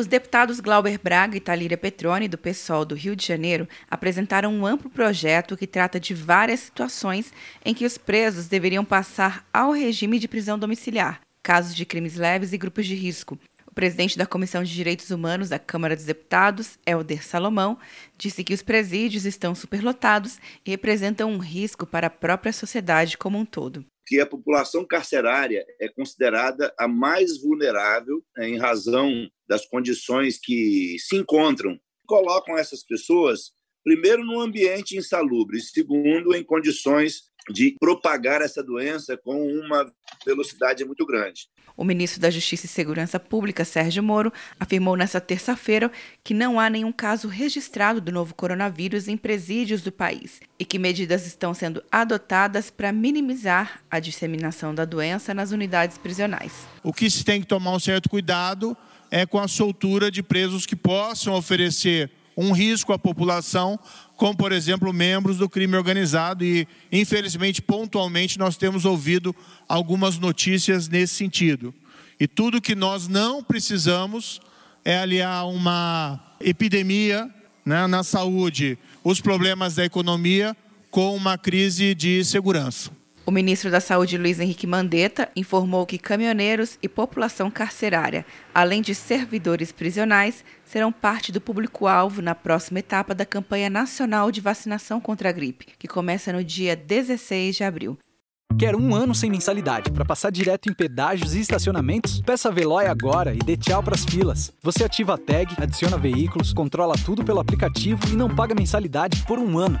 Os deputados Glauber Braga e Talíria Petroni, do PSOL do Rio de Janeiro, apresentaram um amplo projeto que trata de várias situações em que os presos deveriam passar ao regime de prisão domiciliar, casos de crimes leves e grupos de risco. O presidente da Comissão de Direitos Humanos da Câmara dos Deputados, Helder Salomão, disse que os presídios estão superlotados e representam um risco para a própria sociedade como um todo que a população carcerária é considerada a mais vulnerável né, em razão das condições que se encontram. Colocam essas pessoas, primeiro, num ambiente insalubre, segundo, em condições de propagar essa doença com uma velocidade muito grande. O ministro da Justiça e Segurança Pública, Sérgio Moro, afirmou nesta terça-feira que não há nenhum caso registrado do novo coronavírus em presídios do país e que medidas estão sendo adotadas para minimizar a disseminação da doença nas unidades prisionais. O que se tem que tomar um certo cuidado é com a soltura de presos que possam oferecer um risco à população, como, por exemplo, membros do crime organizado. E, infelizmente, pontualmente, nós temos ouvido algumas notícias nesse sentido. E tudo que nós não precisamos é aliar uma epidemia né, na saúde, os problemas da economia, com uma crise de segurança. O ministro da Saúde, Luiz Henrique Mandetta, informou que caminhoneiros e população carcerária, além de servidores prisionais, serão parte do público-alvo na próxima etapa da campanha nacional de vacinação contra a gripe, que começa no dia 16 de abril. Quer um ano sem mensalidade para passar direto em pedágios e estacionamentos? Peça a Veloy agora e dê tchau para as filas. Você ativa a tag, adiciona veículos, controla tudo pelo aplicativo e não paga mensalidade por um ano.